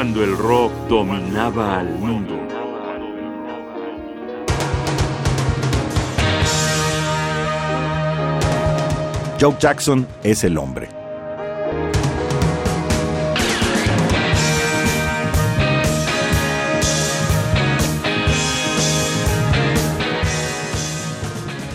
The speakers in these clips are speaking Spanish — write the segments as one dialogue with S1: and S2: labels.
S1: cuando el rock dominaba al mundo.
S2: Joe Jackson es el hombre.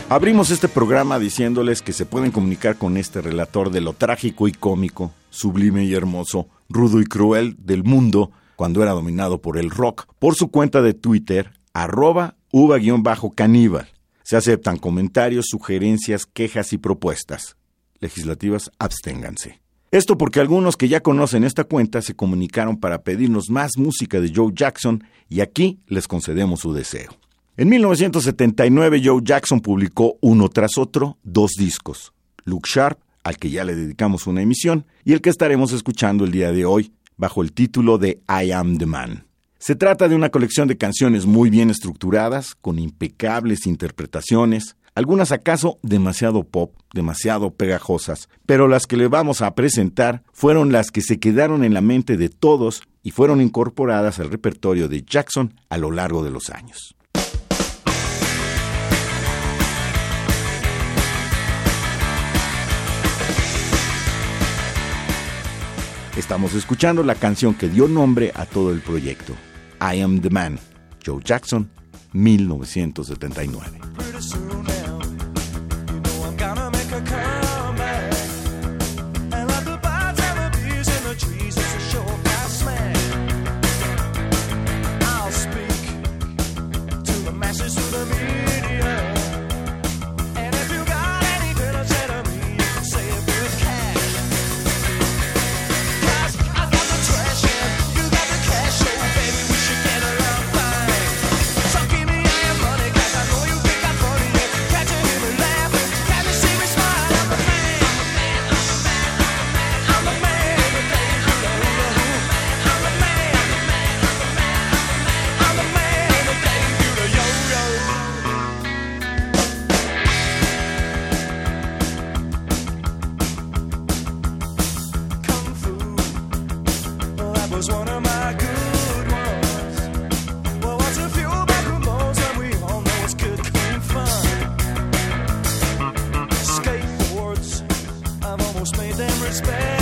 S2: Abrimos este programa diciéndoles que se pueden comunicar con este relator de lo trágico y cómico, sublime y hermoso, rudo y cruel del mundo cuando era dominado por el rock por su cuenta de Twitter, arroba uva-caníbal. Se aceptan comentarios, sugerencias, quejas y propuestas. Legislativas, absténganse. Esto porque algunos que ya conocen esta cuenta se comunicaron para pedirnos más música de Joe Jackson y aquí les concedemos su deseo. En 1979 Joe Jackson publicó uno tras otro dos discos, Luke Sharp, al que ya le dedicamos una emisión, y el que estaremos escuchando el día de hoy, bajo el título de I Am the Man. Se trata de una colección de canciones muy bien estructuradas, con impecables interpretaciones, algunas acaso demasiado pop, demasiado pegajosas, pero las que le vamos a presentar fueron las que se quedaron en la mente de todos y fueron incorporadas al repertorio de Jackson a lo largo de los años. Estamos escuchando la canción que dio nombre a todo el proyecto, I Am the Man, Joe Jackson, 1979. despair.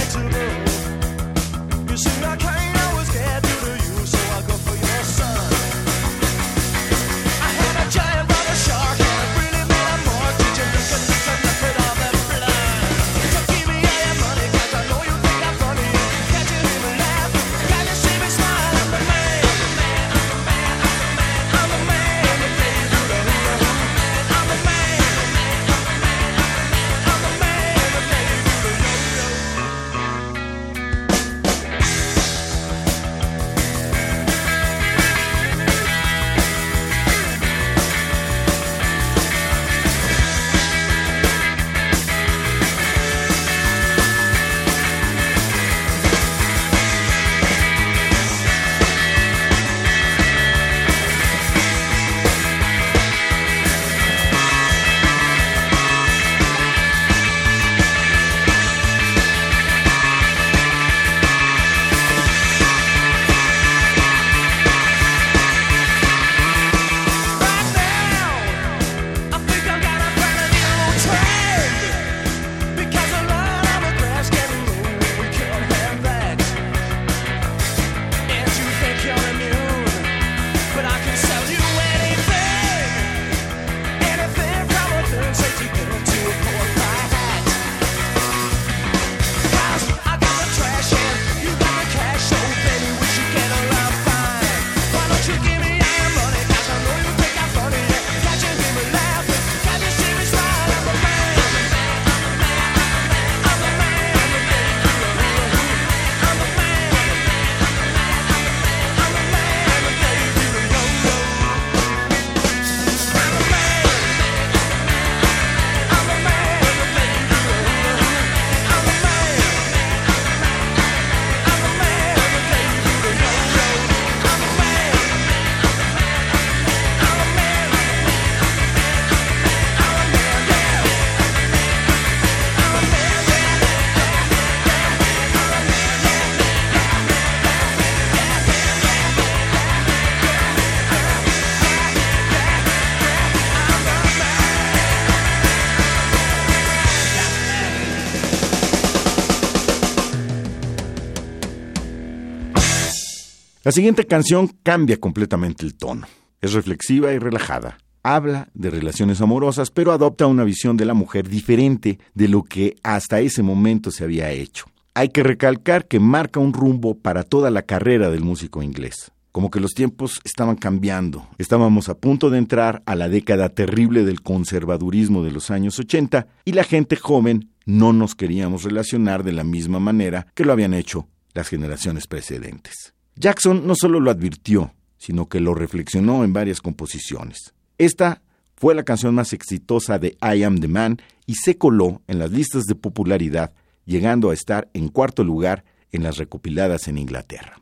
S2: La siguiente canción cambia completamente el tono. Es reflexiva y relajada. Habla de relaciones amorosas, pero adopta una visión de la mujer diferente de lo que hasta ese momento se había hecho. Hay que recalcar que marca un rumbo para toda la carrera del músico inglés como que los tiempos estaban cambiando. Estábamos a punto de entrar a la década terrible del conservadurismo de los años 80 y la gente joven no nos queríamos relacionar de la misma manera que lo habían hecho las generaciones precedentes. Jackson no solo lo advirtió, sino que lo reflexionó en varias composiciones. Esta fue la canción más exitosa de I Am the Man y se coló en las listas de popularidad, llegando a estar en cuarto lugar en las recopiladas en Inglaterra.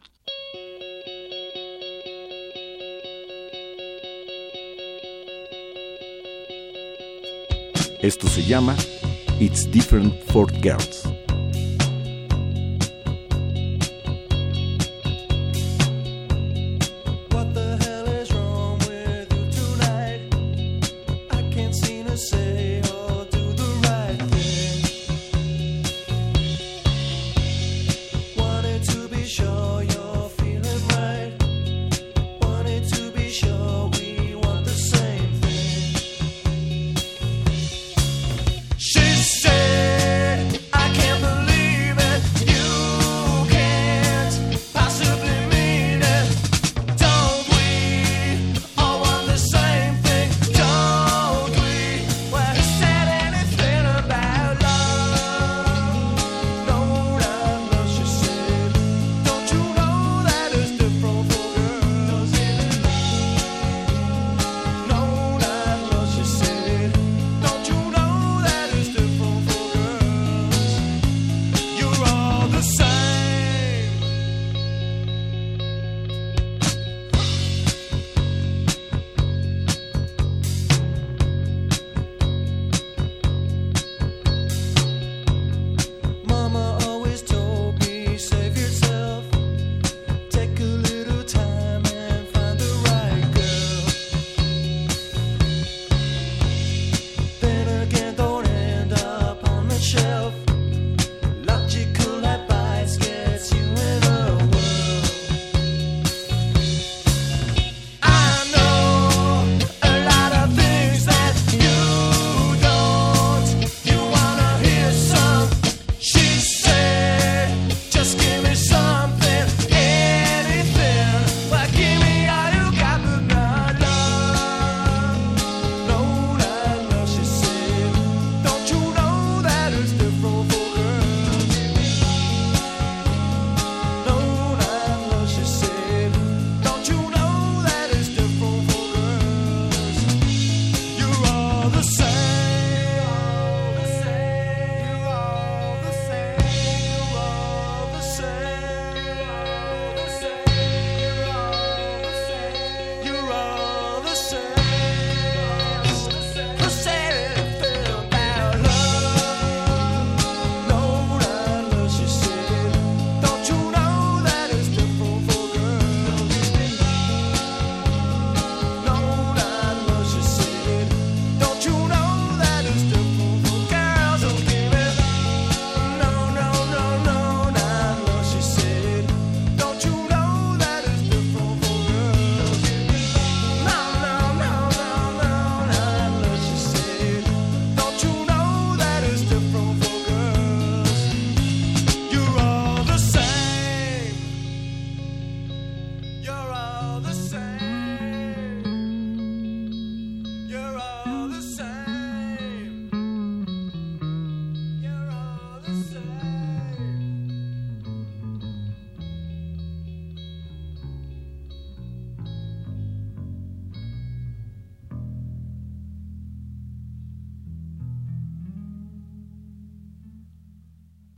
S2: Esto se llama It's Different for Girls.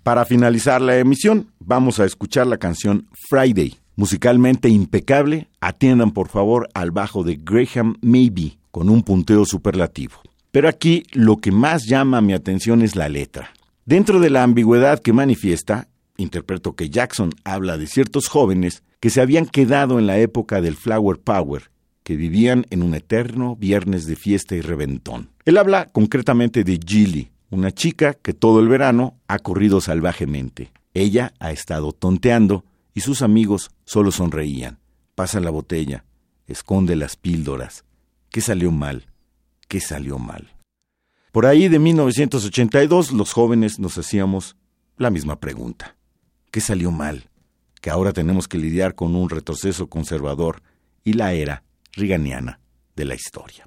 S2: Para finalizar la emisión, vamos a escuchar la canción Friday, musicalmente impecable. Atiendan por favor al bajo de Graham Maybe, con un punteo superlativo. Pero aquí lo que más llama mi atención es la letra. Dentro de la ambigüedad que manifiesta, interpreto que Jackson habla de ciertos jóvenes que se habían quedado en la época del Flower Power, que vivían en un eterno viernes de fiesta y reventón. Él habla concretamente de Gilly, una chica que todo el verano ha corrido salvajemente. Ella ha estado tonteando y sus amigos solo sonreían. Pasa la botella, esconde las píldoras. ¿Qué salió mal? ¿Qué salió mal? Por ahí de 1982 los jóvenes nos hacíamos la misma pregunta. ¿Qué salió mal? Que ahora tenemos que lidiar con un retroceso conservador y la era riganiana de la historia.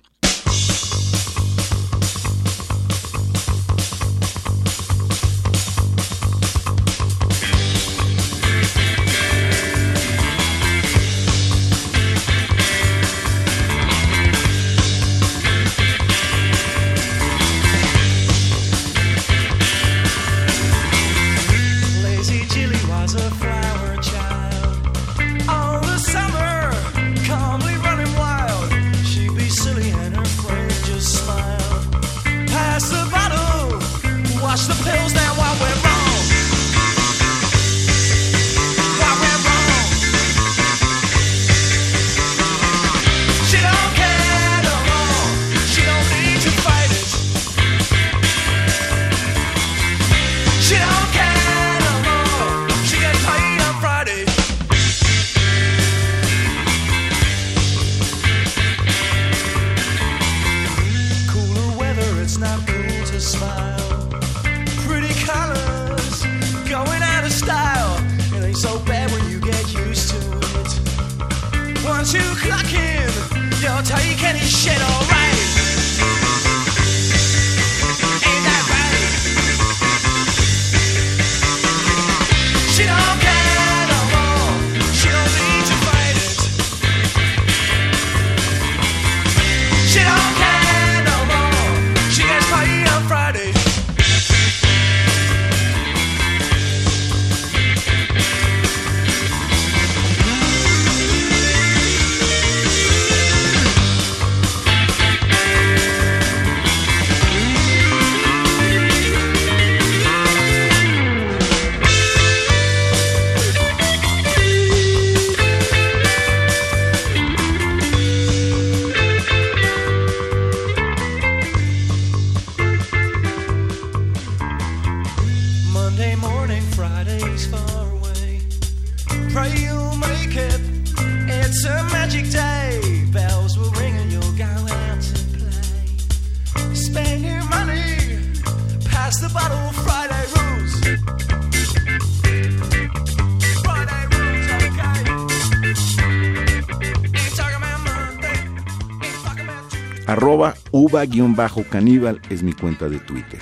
S2: Arroba uva-caníbal es mi cuenta de Twitter.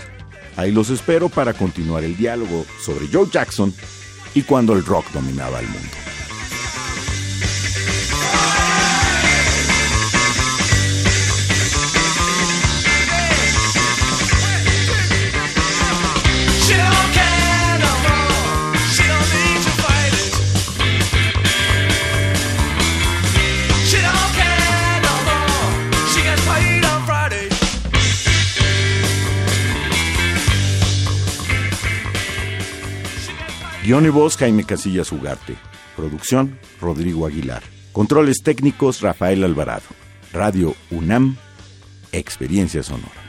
S2: Ahí los espero para continuar el diálogo sobre Joe Jackson y cuando el rock dominaba el mundo. Guión y voz Jaime Casillas Ugarte. Producción Rodrigo Aguilar. Controles técnicos Rafael Alvarado. Radio UNAM. Experiencia Sonora.